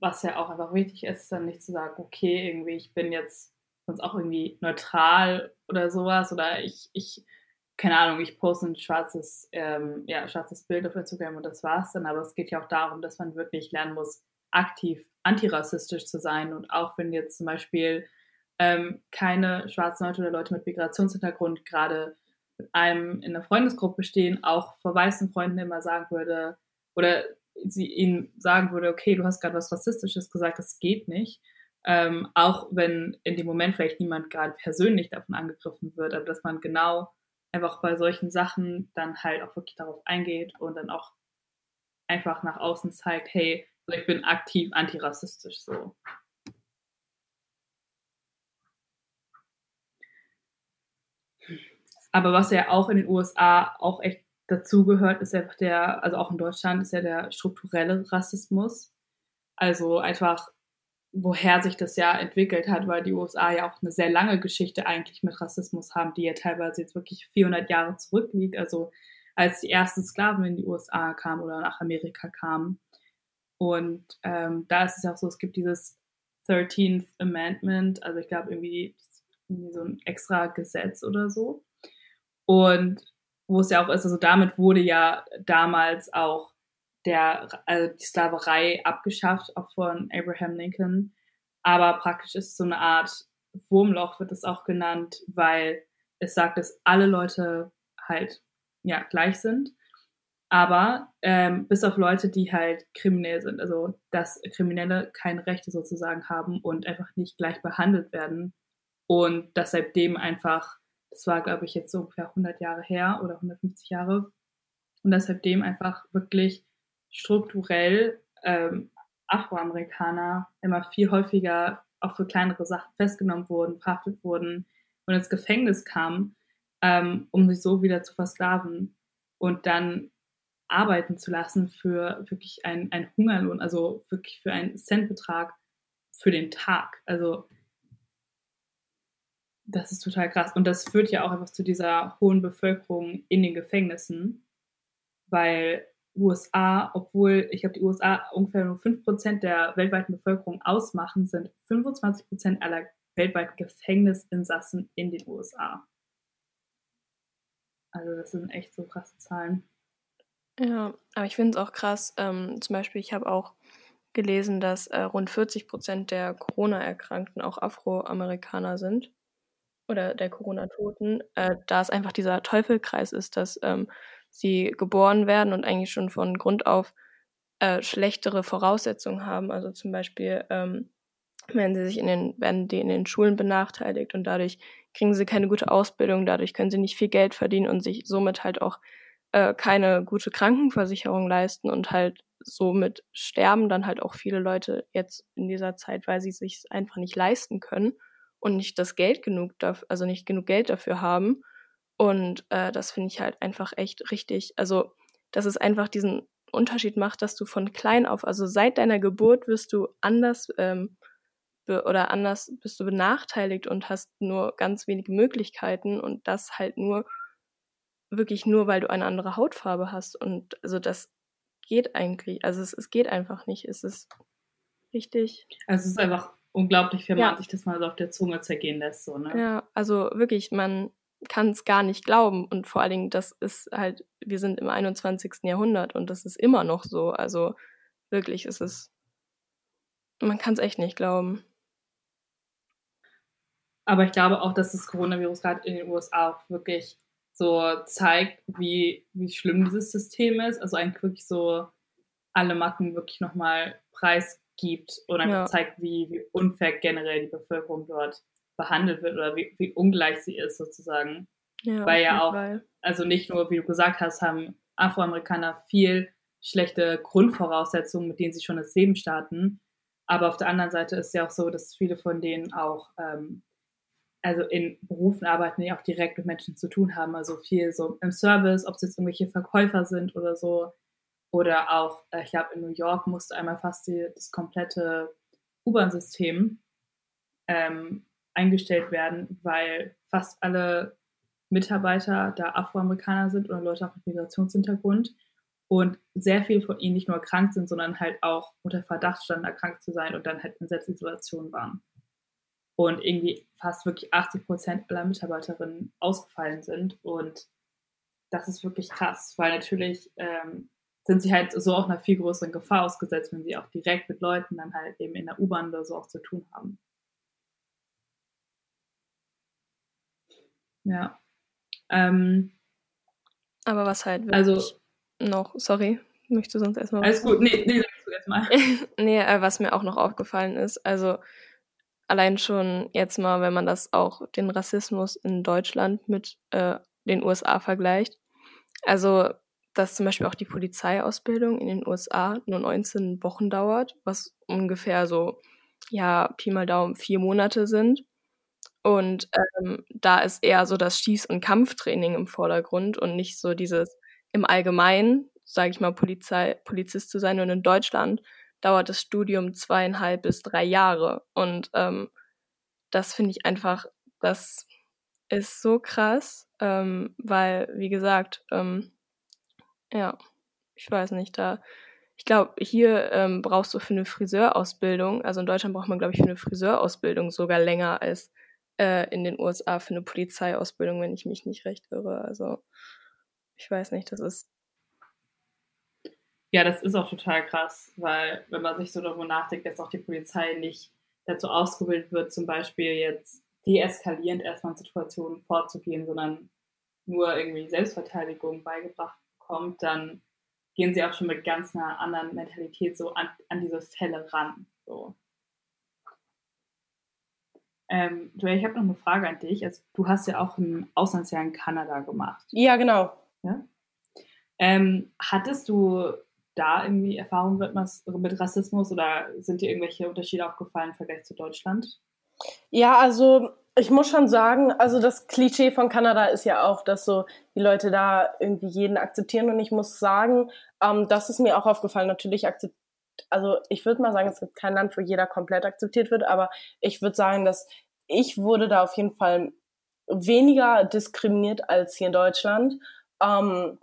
was ja auch einfach wichtig ist, dann nicht zu sagen, okay, irgendwie, ich bin jetzt sonst auch irgendwie neutral oder sowas, oder ich, ich keine Ahnung, ich poste ein schwarzes, ähm, ja, schwarzes Bild auf Instagram und das war's dann. Aber es geht ja auch darum, dass man wirklich lernen muss, aktiv antirassistisch zu sein. Und auch wenn jetzt zum Beispiel ähm, keine schwarzen Leute oder Leute mit Migrationshintergrund gerade mit einem in einer Freundesgruppe stehen, auch vor weißen Freunden immer sagen würde, oder sie ihnen sagen würde, okay, du hast gerade was Rassistisches gesagt, das geht nicht. Ähm, auch wenn in dem Moment vielleicht niemand gerade persönlich davon angegriffen wird, aber dass man genau einfach bei solchen Sachen dann halt auch wirklich darauf eingeht und dann auch einfach nach außen zeigt, hey, ich bin aktiv antirassistisch so. Aber was ja auch in den USA auch echt dazugehört, ist einfach der, also auch in Deutschland, ist ja der strukturelle Rassismus. Also einfach woher sich das ja entwickelt hat, weil die USA ja auch eine sehr lange Geschichte eigentlich mit Rassismus haben, die ja teilweise jetzt wirklich 400 Jahre zurückliegt. Also als die ersten Sklaven in die USA kamen oder nach Amerika kamen. Und ähm, da ist es ja auch so, es gibt dieses 13th Amendment, also ich glaube irgendwie, irgendwie so ein extra Gesetz oder so. Und wo es ja auch ist, also damit wurde ja damals auch der, also die Sklaverei abgeschafft, auch von Abraham Lincoln. Aber praktisch ist es so eine Art Wurmloch, wird es auch genannt, weil es sagt, dass alle Leute halt ja gleich sind. Aber ähm, bis auf Leute, die halt kriminell sind, also dass Kriminelle keine Rechte sozusagen haben und einfach nicht gleich behandelt werden. Und dass seitdem einfach, das war glaube ich jetzt so ungefähr 100 Jahre her oder 150 Jahre, und dass seitdem einfach wirklich strukturell ähm, Afroamerikaner immer viel häufiger auch für kleinere Sachen festgenommen wurden, verhaftet wurden und ins Gefängnis kamen, ähm, um sich so wieder zu versklaven und dann arbeiten zu lassen für wirklich einen, einen Hungerlohn, also wirklich für einen Centbetrag für den Tag. Also das ist total krass. Und das führt ja auch einfach zu dieser hohen Bevölkerung in den Gefängnissen, weil USA, obwohl ich glaube, die USA ungefähr nur 5% der weltweiten Bevölkerung ausmachen, sind 25% aller weltweiten Gefängnisinsassen in den USA. Also das sind echt so krasse Zahlen. Ja, aber ich finde es auch krass. Ähm, zum Beispiel, ich habe auch gelesen, dass äh, rund 40% der Corona-Erkrankten auch Afroamerikaner sind oder der Corona-Toten, äh, da es einfach dieser Teufelkreis ist, dass ähm, sie geboren werden und eigentlich schon von Grund auf äh, schlechtere Voraussetzungen haben. Also zum Beispiel ähm, werden sie sich in den, werden die in den Schulen benachteiligt und dadurch kriegen sie keine gute Ausbildung, dadurch können sie nicht viel Geld verdienen und sich somit halt auch äh, keine gute Krankenversicherung leisten und halt somit sterben dann halt auch viele Leute jetzt in dieser Zeit, weil sie sich einfach nicht leisten können und nicht das Geld genug also nicht genug Geld dafür haben und äh, das finde ich halt einfach echt richtig. Also, dass es einfach diesen Unterschied macht, dass du von klein auf, also seit deiner Geburt wirst du anders ähm, oder anders bist du benachteiligt und hast nur ganz wenige Möglichkeiten und das halt nur, wirklich nur, weil du eine andere Hautfarbe hast. Und also das geht eigentlich, also es, es geht einfach nicht. Es ist richtig. Also es ist einfach unglaublich, wenn ja. man sich das mal so auf der Zunge zergehen lässt. So, ne? Ja, also wirklich, man kann es gar nicht glauben. Und vor allen Dingen, das ist halt, wir sind im 21. Jahrhundert und das ist immer noch so. Also wirklich, ist es, man kann es echt nicht glauben. Aber ich glaube auch, dass das Coronavirus gerade in den USA auch wirklich so zeigt, wie, wie schlimm dieses System ist. Also eigentlich wirklich so alle Macken wirklich nochmal preisgibt und einfach ja. zeigt, wie, wie unfair generell die Bevölkerung dort behandelt wird oder wie, wie ungleich sie ist sozusagen. Ja, Weil ja auch, Fall. also nicht nur, wie du gesagt hast, haben Afroamerikaner viel schlechte Grundvoraussetzungen, mit denen sie schon das Leben starten. Aber auf der anderen Seite ist ja auch so, dass viele von denen auch ähm, also in Berufen arbeiten, die auch direkt mit Menschen zu tun haben, also viel so im Service, ob es jetzt irgendwelche Verkäufer sind oder so. Oder auch, äh, ich glaube, in New York musste einmal fast die, das komplette U-Bahn-System ähm, eingestellt werden, weil fast alle Mitarbeiter da Afroamerikaner sind oder Leute auch mit Migrationshintergrund. Und sehr viele von ihnen nicht nur krank sind, sondern halt auch unter Verdacht standen, erkrankt zu sein und dann halt in Selbstisolation waren und irgendwie fast wirklich 80 Prozent aller Mitarbeiterinnen ausgefallen sind. Und das ist wirklich krass, weil natürlich ähm, sind sie halt so auch einer viel größeren Gefahr ausgesetzt, wenn sie auch direkt mit Leuten dann halt eben in der U-Bahn oder so auch zu tun haben. Ja. Ähm, Aber was halt wirklich also, noch, sorry, möchtest du sonst erstmal. Alles gut, nee, nee, sagst du erstmal. *laughs* nee, äh, was mir auch noch aufgefallen ist, also allein schon jetzt mal, wenn man das auch den Rassismus in Deutschland mit äh, den USA vergleicht. Also, dass zum Beispiel auch die Polizeiausbildung in den USA nur 19 Wochen dauert, was ungefähr so, ja, Pi mal Daumen vier Monate sind. Und ähm, da ist eher so das Schieß- und Kampftraining im Vordergrund und nicht so dieses im Allgemeinen, sage ich mal, Polizei, Polizist zu sein. Und in Deutschland dauert das Studium zweieinhalb bis drei Jahre. Und ähm, das finde ich einfach, das ist so krass, ähm, weil, wie gesagt, ähm, ja, ich weiß nicht, da, ich glaube, hier ähm, brauchst du für eine Friseurausbildung, also in Deutschland braucht man, glaube ich, für eine Friseurausbildung sogar länger als äh, in den USA für eine Polizeiausbildung, wenn ich mich nicht recht irre. Also, ich weiß nicht, das ist ja, das ist auch total krass, weil wenn man sich so darüber nachdenkt, dass auch die Polizei nicht dazu ausgebildet wird, zum Beispiel jetzt deeskalierend erstmal in Situationen vorzugehen, sondern nur irgendwie Selbstverteidigung beigebracht bekommt, dann gehen sie auch schon mit ganz einer anderen Mentalität so an, an diese Fälle ran. So. Ähm, ich habe noch eine Frage an dich. Also, du hast ja auch ein Auslandsjahr in Kanada gemacht. Ja, genau. Ja? Ähm, hattest du da irgendwie Erfahrungen mit, mit Rassismus oder sind dir irgendwelche Unterschiede aufgefallen im Vergleich zu Deutschland? Ja, also ich muss schon sagen, also das Klischee von Kanada ist ja auch, dass so die Leute da irgendwie jeden akzeptieren und ich muss sagen, ähm, das ist mir auch aufgefallen. Natürlich akzeptiert, also ich würde mal sagen, es gibt kein Land, wo jeder komplett akzeptiert wird, aber ich würde sagen, dass ich wurde da auf jeden Fall weniger diskriminiert als hier in Deutschland. Ähm,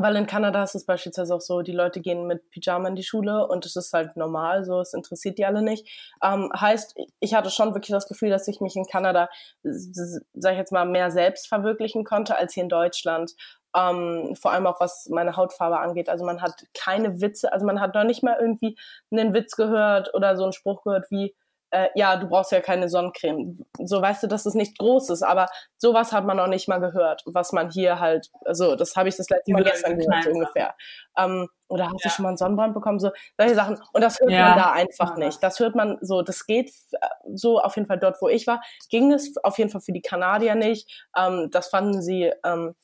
weil in Kanada ist es beispielsweise auch so, die Leute gehen mit Pyjama in die Schule und es ist halt normal, so es interessiert die alle nicht. Ähm, heißt, ich hatte schon wirklich das Gefühl, dass ich mich in Kanada, sag ich jetzt mal, mehr selbst verwirklichen konnte als hier in Deutschland. Ähm, vor allem auch was meine Hautfarbe angeht. Also man hat keine Witze, also man hat noch nicht mal irgendwie einen Witz gehört oder so einen Spruch gehört wie, äh, ja, du brauchst ja keine Sonnencreme. So weißt du, dass es nicht groß ist, aber sowas hat man noch nicht mal gehört, was man hier halt, also das habe ich das letzte Mal gestern gehört, so ungefähr. Ähm, oder hast ja. du schon mal einen Sonnenbrand bekommen? So, solche Sachen. Und das hört ja. man da einfach nicht. Das hört man so, das geht äh, so auf jeden Fall dort, wo ich war, ging es auf jeden Fall für die Kanadier nicht. Ähm, das fanden sie ähm,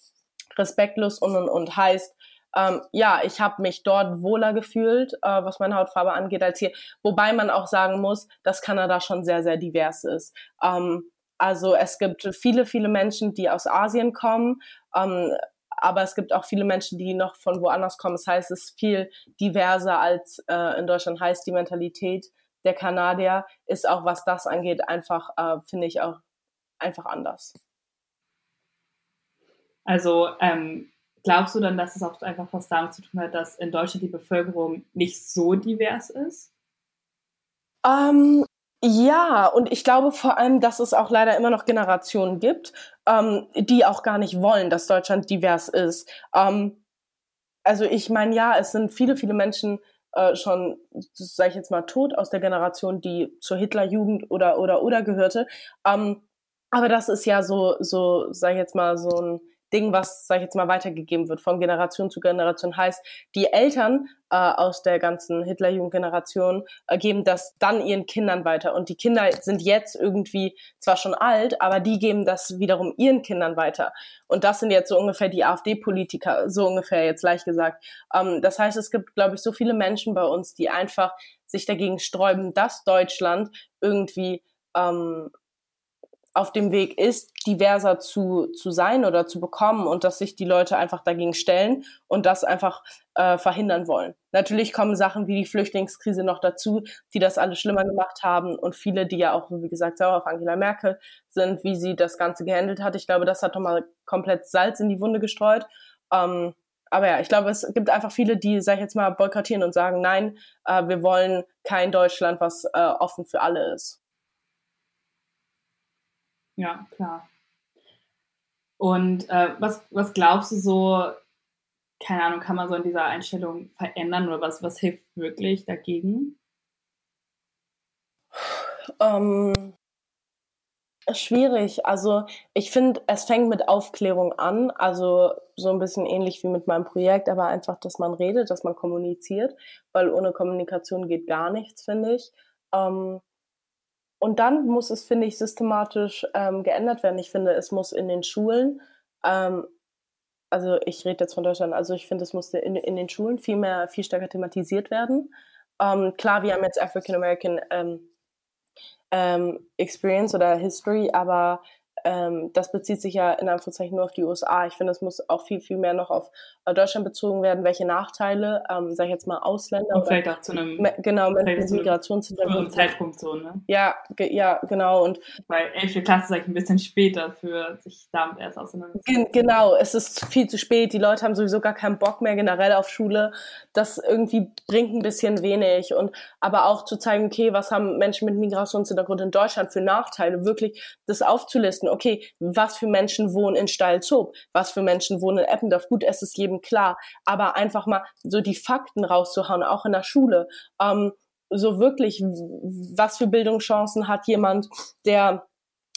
respektlos und, und, und heißt, ähm, ja, ich habe mich dort wohler gefühlt, äh, was meine Hautfarbe angeht, als hier. Wobei man auch sagen muss, dass Kanada schon sehr, sehr divers ist. Ähm, also es gibt viele, viele Menschen, die aus Asien kommen. Ähm, aber es gibt auch viele Menschen, die noch von woanders kommen. Das heißt, es ist viel diverser als äh, in Deutschland heißt. Die Mentalität der Kanadier ist auch, was das angeht, einfach, äh, finde ich auch einfach anders. Also ähm, glaubst du dann, dass es auch einfach was damit zu tun hat, dass in Deutschland die Bevölkerung nicht so divers ist? Ähm, ja, und ich glaube vor allem, dass es auch leider immer noch Generationen gibt, ähm, die auch gar nicht wollen, dass Deutschland divers ist. Ähm, also ich meine, ja, es sind viele, viele Menschen äh, schon, sage ich jetzt mal, tot aus der Generation, die zur Hitlerjugend oder oder oder gehörte. Ähm, aber das ist ja so, so, sage ich jetzt mal, so ein Ding, was, sag ich jetzt mal, weitergegeben wird von Generation zu Generation. Heißt, die Eltern äh, aus der ganzen Hitlerjugendgeneration äh, geben das dann ihren Kindern weiter. Und die Kinder sind jetzt irgendwie zwar schon alt, aber die geben das wiederum ihren Kindern weiter. Und das sind jetzt so ungefähr die AfD-Politiker, so ungefähr jetzt leicht gesagt. Ähm, das heißt, es gibt, glaube ich, so viele Menschen bei uns, die einfach sich dagegen sträuben, dass Deutschland irgendwie ähm, auf dem Weg ist, diverser zu, zu sein oder zu bekommen und dass sich die Leute einfach dagegen stellen und das einfach äh, verhindern wollen. Natürlich kommen Sachen wie die Flüchtlingskrise noch dazu, die das alles schlimmer gemacht haben und viele, die ja auch, wie gesagt, sauer auf Angela Merkel sind, wie sie das Ganze gehandelt hat. Ich glaube, das hat nochmal komplett Salz in die Wunde gestreut. Ähm, aber ja, ich glaube, es gibt einfach viele, die, sag ich jetzt mal, boykottieren und sagen, nein, äh, wir wollen kein Deutschland, was äh, offen für alle ist. Ja, klar. Und äh, was, was glaubst du so, keine Ahnung, kann man so in dieser Einstellung verändern oder was, was hilft wirklich dagegen? Ähm, schwierig. Also ich finde, es fängt mit Aufklärung an. Also so ein bisschen ähnlich wie mit meinem Projekt, aber einfach, dass man redet, dass man kommuniziert, weil ohne Kommunikation geht gar nichts, finde ich. Ähm, und dann muss es, finde ich, systematisch ähm, geändert werden. Ich finde, es muss in den Schulen, ähm, also ich rede jetzt von Deutschland, also ich finde, es muss in, in den Schulen viel mehr, viel stärker thematisiert werden. Ähm, klar, wir haben jetzt African American ähm, ähm, Experience oder History, aber ähm, das bezieht sich ja in Anführungszeichen nur auf die USA. Ich finde, es muss auch viel, viel mehr noch auf äh, Deutschland bezogen werden, welche Nachteile, ähm, sage ich jetzt mal, Ausländer. Und vielleicht auch zu einem me, genau, mit Migrationshintergrund. Zeitpunkt so, ne? Ja, ja, genau. Und Weil 11. Klasse ist eigentlich ein bisschen später für sich damit erst auseinanderzusetzen. Genau, es ist viel zu spät. Die Leute haben sowieso gar keinen Bock mehr generell auf Schule. Das irgendwie bringt ein bisschen wenig. Und aber auch zu zeigen, okay, was haben Menschen mit Migrationshintergrund in Deutschland für Nachteile, wirklich das aufzulisten okay, was für Menschen wohnen in Steilzob, was für Menschen wohnen in Eppendorf. Gut, es ist jedem klar, aber einfach mal so die Fakten rauszuhauen, auch in der Schule. Ähm, so wirklich, was für Bildungschancen hat jemand, der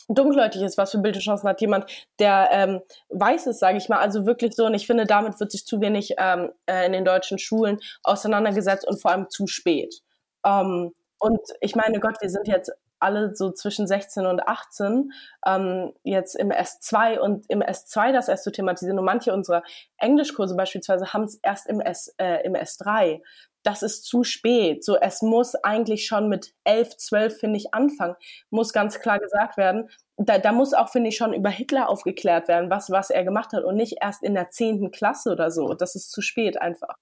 dunkelhäutig ist, was für Bildungschancen hat jemand, der ähm, weiß ist, sage ich mal. Also wirklich so, und ich finde, damit wird sich zu wenig ähm, äh, in den deutschen Schulen auseinandergesetzt und vor allem zu spät. Ähm, und ich meine, Gott, wir sind jetzt alle so zwischen 16 und 18 ähm, jetzt im S2 und im S2 das erst zu thematisieren. Und manche unserer Englischkurse beispielsweise haben es erst im, S, äh, im S3. Das ist zu spät. So, es muss eigentlich schon mit 11, 12, finde ich, anfangen. Muss ganz klar gesagt werden. Da, da muss auch, finde ich, schon über Hitler aufgeklärt werden, was, was er gemacht hat und nicht erst in der 10. Klasse oder so. Das ist zu spät einfach.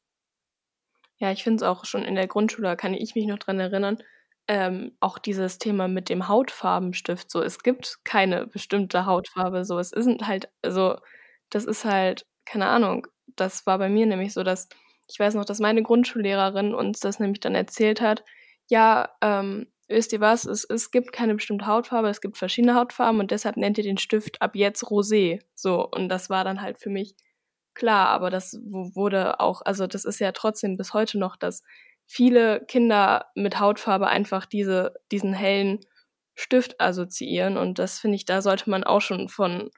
Ja, ich finde es auch schon in der Grundschule, kann ich mich noch dran erinnern, ähm, auch dieses Thema mit dem Hautfarbenstift. So, es gibt keine bestimmte Hautfarbe. So, es isn't halt, also, das ist halt, keine Ahnung. Das war bei mir nämlich so, dass ich weiß noch, dass meine Grundschullehrerin uns das nämlich dann erzählt hat. Ja, ähm, wisst ihr was? Es, es gibt keine bestimmte Hautfarbe, es gibt verschiedene Hautfarben und deshalb nennt ihr den Stift ab jetzt Rosé. So, und das war dann halt für mich klar, aber das wurde auch, also das ist ja trotzdem bis heute noch das viele Kinder mit Hautfarbe einfach diese, diesen hellen Stift assoziieren. Und das finde ich, da sollte man auch schon von,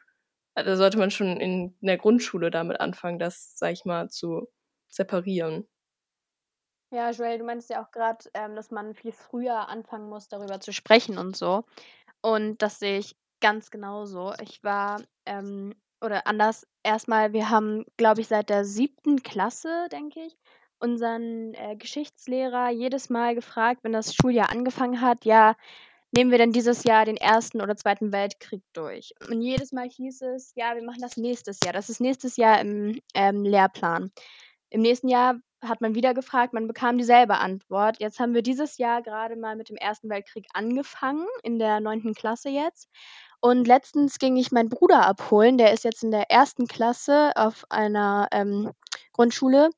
da sollte man schon in, der Grundschule damit anfangen, das, sag ich mal, zu separieren. Ja, Joel, du meinst ja auch gerade, ähm, dass man viel früher anfangen muss, darüber zu sprechen und so. Und das sehe ich ganz genauso. Ich war, ähm, oder anders, erstmal, wir haben, glaube ich, seit der siebten Klasse, denke ich, unseren äh, Geschichtslehrer jedes Mal gefragt, wenn das Schuljahr angefangen hat, ja, nehmen wir denn dieses Jahr den Ersten oder Zweiten Weltkrieg durch? Und jedes Mal hieß es, ja, wir machen das nächstes Jahr. Das ist nächstes Jahr im ähm, Lehrplan. Im nächsten Jahr hat man wieder gefragt, man bekam dieselbe Antwort. Jetzt haben wir dieses Jahr gerade mal mit dem Ersten Weltkrieg angefangen, in der neunten Klasse jetzt. Und letztens ging ich meinen Bruder abholen, der ist jetzt in der ersten Klasse auf einer ähm, Grundschule.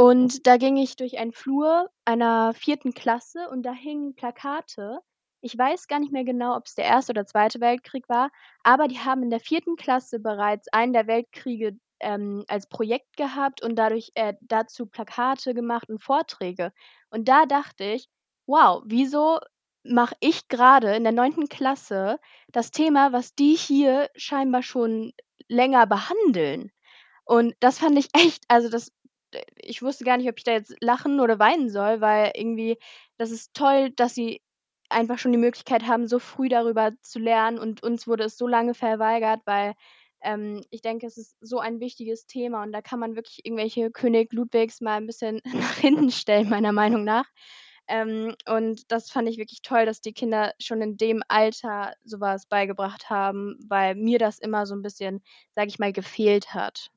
Und da ging ich durch einen Flur einer vierten Klasse und da hingen Plakate. Ich weiß gar nicht mehr genau, ob es der Erste oder Zweite Weltkrieg war, aber die haben in der vierten Klasse bereits einen der Weltkriege ähm, als Projekt gehabt und dadurch äh, dazu Plakate gemacht und Vorträge. Und da dachte ich, wow, wieso mache ich gerade in der neunten Klasse das Thema, was die hier scheinbar schon länger behandeln? Und das fand ich echt, also das, ich wusste gar nicht, ob ich da jetzt lachen oder weinen soll, weil irgendwie, das ist toll, dass sie einfach schon die Möglichkeit haben, so früh darüber zu lernen und uns wurde es so lange verweigert, weil ähm, ich denke, es ist so ein wichtiges Thema und da kann man wirklich irgendwelche König Ludwigs mal ein bisschen *laughs* nach hinten stellen, meiner Meinung nach. Ähm, und das fand ich wirklich toll, dass die Kinder schon in dem Alter sowas beigebracht haben, weil mir das immer so ein bisschen, sag ich mal, gefehlt hat.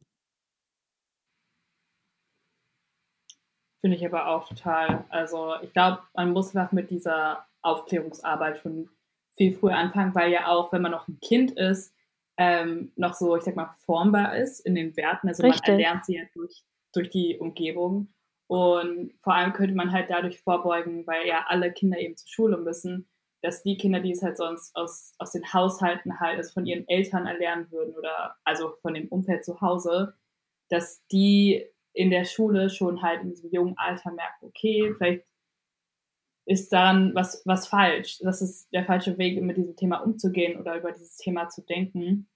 Finde ich aber auch total. Also ich glaube, man muss einfach mit dieser Aufklärungsarbeit schon viel früher anfangen, weil ja auch, wenn man noch ein Kind ist, ähm, noch so, ich sag mal, formbar ist in den Werten. Also Richtig. man erlernt sie ja durch, durch die Umgebung. Und vor allem könnte man halt dadurch vorbeugen, weil ja alle Kinder eben zur Schule müssen, dass die Kinder, die es halt sonst aus, aus den Haushalten halt, also von ihren Eltern erlernen würden oder also von dem Umfeld zu Hause, dass die in der Schule schon halt in diesem jungen Alter merken, okay, vielleicht ist daran was, was falsch. Das ist der falsche Weg, mit diesem Thema umzugehen oder über dieses Thema zu denken.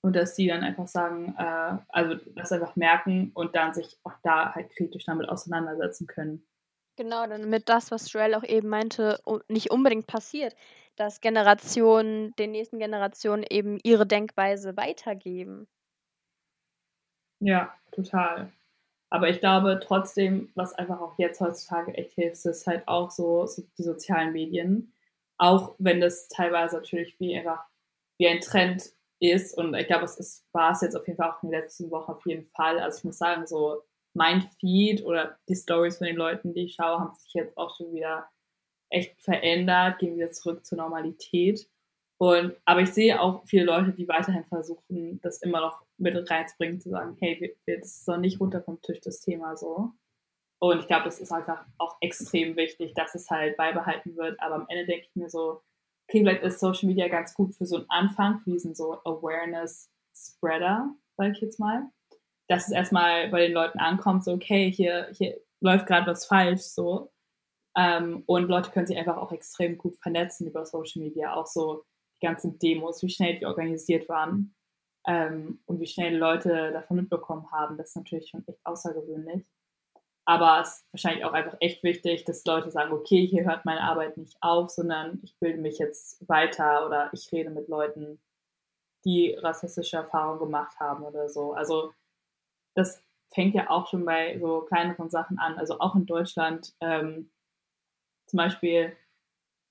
Und dass die dann einfach sagen, äh, also das einfach merken und dann sich auch da halt kritisch damit auseinandersetzen können. Genau, damit das, was Joel auch eben meinte, nicht unbedingt passiert, dass Generationen den nächsten Generationen eben ihre Denkweise weitergeben. Ja, total. Aber ich glaube trotzdem, was einfach auch jetzt heutzutage echt hilft, ist halt auch so, so die sozialen Medien. Auch wenn das teilweise natürlich wie einfach wie ein Trend ist. Und ich glaube, es ist, war es jetzt auf jeden Fall auch in den letzten Wochen auf jeden Fall. Also ich muss sagen, so mein Feed oder die Stories von den Leuten, die ich schaue, haben sich jetzt auch schon wieder echt verändert, gehen wieder zurück zur Normalität. Und, aber ich sehe auch viele Leute, die weiterhin versuchen, das immer noch mit reinzubringen, zu sagen, hey, das ist doch nicht runter vom Tisch, das Thema so. Und ich glaube, das ist einfach auch extrem wichtig, dass es halt beibehalten wird. Aber am Ende denke ich mir so, okay, vielleicht ist Social Media ganz gut für so einen Anfang, für diesen so Awareness-Spreader, sage ich jetzt mal. Dass es erstmal bei den Leuten ankommt, so, okay, hier, hier läuft gerade was falsch, so. Ähm, und Leute können sich einfach auch extrem gut vernetzen über Social Media, auch so die ganzen Demos, wie schnell die organisiert waren ähm, und wie schnell Leute davon mitbekommen haben. Das ist natürlich schon echt außergewöhnlich. Aber es ist wahrscheinlich auch einfach echt wichtig, dass Leute sagen, okay, hier hört meine Arbeit nicht auf, sondern ich bilde mich jetzt weiter oder ich rede mit Leuten, die rassistische Erfahrungen gemacht haben oder so. Also das fängt ja auch schon bei so kleineren Sachen an. Also auch in Deutschland ähm, zum Beispiel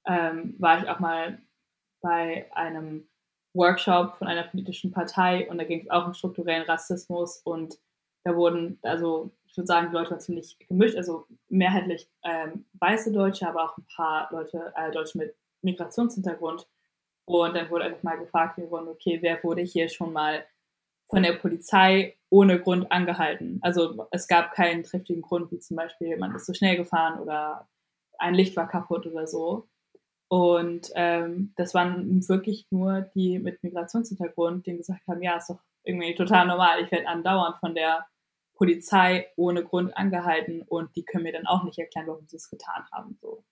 ähm, war ich auch mal bei einem Workshop von einer politischen Partei und da ging es auch um strukturellen Rassismus und da wurden, also ich würde sagen, die Leute waren ziemlich gemischt, also mehrheitlich ähm, weiße Deutsche, aber auch ein paar Leute, äh, Deutsche mit Migrationshintergrund. Und dann wurde einfach mal gefragt, okay, wer wurde hier schon mal von der Polizei ohne Grund angehalten? Also es gab keinen triftigen Grund, wie zum Beispiel, man ist zu schnell gefahren oder ein Licht war kaputt oder so. Und ähm, das waren wirklich nur die mit Migrationshintergrund, die gesagt haben, ja, ist doch irgendwie total normal. Ich werde andauernd von der Polizei ohne Grund angehalten und die können mir dann auch nicht erklären, warum sie es getan haben. So.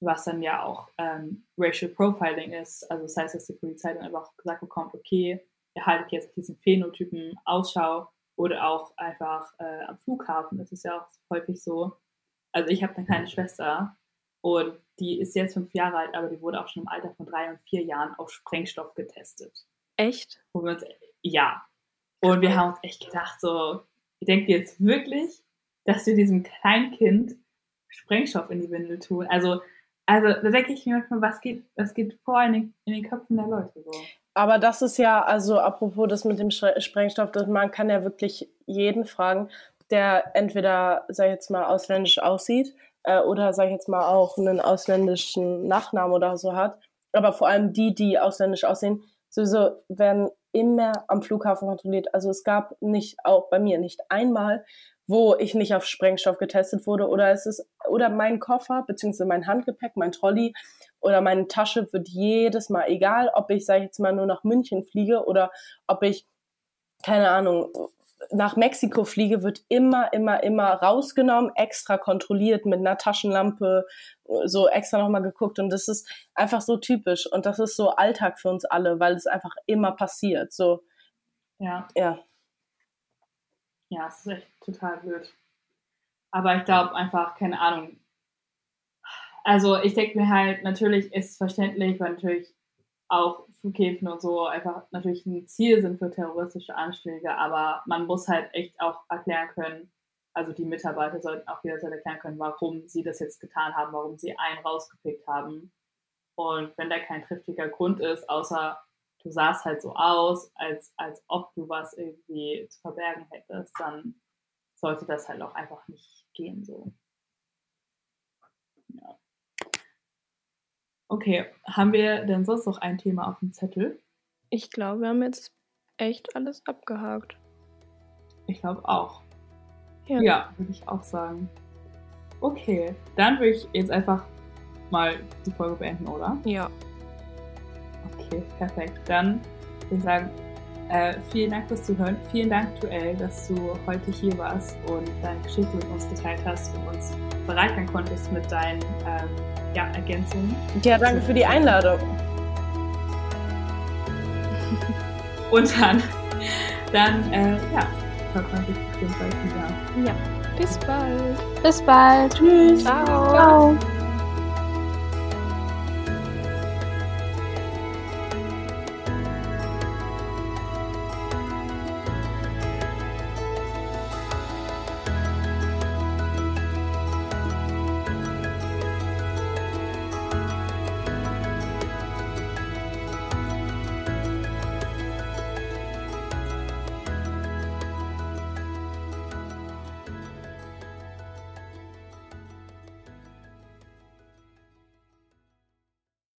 Was dann ja auch ähm, Racial Profiling ist. Also das heißt, dass die Polizei dann einfach gesagt bekommt, okay, ihr haltet jetzt diesen Phänotypen Ausschau oder auch einfach äh, am Flughafen. Das ist ja auch häufig so. Also ich habe eine kleine Schwester und die ist jetzt fünf Jahre alt, aber die wurde auch schon im Alter von drei und vier Jahren auf Sprengstoff getestet. Echt? Wo wir uns, ja. Und wir haben uns echt gedacht, so, ich denke jetzt wirklich, dass wir diesem kleinen Kind Sprengstoff in die Windel tun. Also, also da denke ich mir manchmal, was geht, was geht vor in den, in den Köpfen der Leute so. Aber das ist ja, also apropos das mit dem Sprengstoff, das, man kann ja wirklich jeden fragen, der entweder, sag ich jetzt mal, ausländisch aussieht äh, oder, sag ich jetzt mal, auch einen ausländischen Nachnamen oder so hat. aber vor allem die, die ausländisch aussehen, sowieso werden immer am Flughafen kontrolliert. Also es gab nicht, auch bei mir, nicht einmal, wo ich nicht auf Sprengstoff getestet wurde oder es ist, oder mein Koffer, beziehungsweise mein Handgepäck, mein Trolley oder meine Tasche wird jedes Mal, egal ob ich, sage ich jetzt mal, nur nach München fliege oder ob ich, keine Ahnung, nach Mexiko fliege, wird immer, immer, immer rausgenommen, extra kontrolliert mit einer Taschenlampe, so extra nochmal geguckt. Und das ist einfach so typisch. Und das ist so Alltag für uns alle, weil es einfach immer passiert. So, Ja. ja. Ja, es ist echt total blöd. Aber ich glaube einfach, keine Ahnung. Also ich denke mir halt, natürlich ist es verständlich, weil natürlich auch Flughäfen und so einfach natürlich ein Ziel sind für terroristische Anschläge, aber man muss halt echt auch erklären können, also die Mitarbeiter sollten auch jederzeit erklären können, warum sie das jetzt getan haben, warum sie einen rausgepickt haben. Und wenn da kein triftiger Grund ist, außer du sahst halt so aus, als, als ob du was irgendwie zu verbergen hättest, dann sollte das halt auch einfach nicht gehen so. Ja. Okay, haben wir denn sonst noch ein Thema auf dem Zettel? Ich glaube, wir haben jetzt echt alles abgehakt. Ich glaube auch. Ja. Ja, würde ich auch sagen. Okay, dann würde ich jetzt einfach mal die Folge beenden, oder? Ja. Okay, perfekt. Dann würde ich sagen, äh, vielen Dank fürs Zuhören. Vielen Dank, Joel, dass du heute hier warst und deine Geschichte mit uns geteilt hast und uns bereichern konntest mit deinen ähm, ja, Ergänzungen. Ja, danke für die Einladung. *laughs* Und dann, dann äh, ja, hört man sich bestimmt bald wieder. Ja. Bis bald. Bis bald. Tschüss. Ciao. Ciao.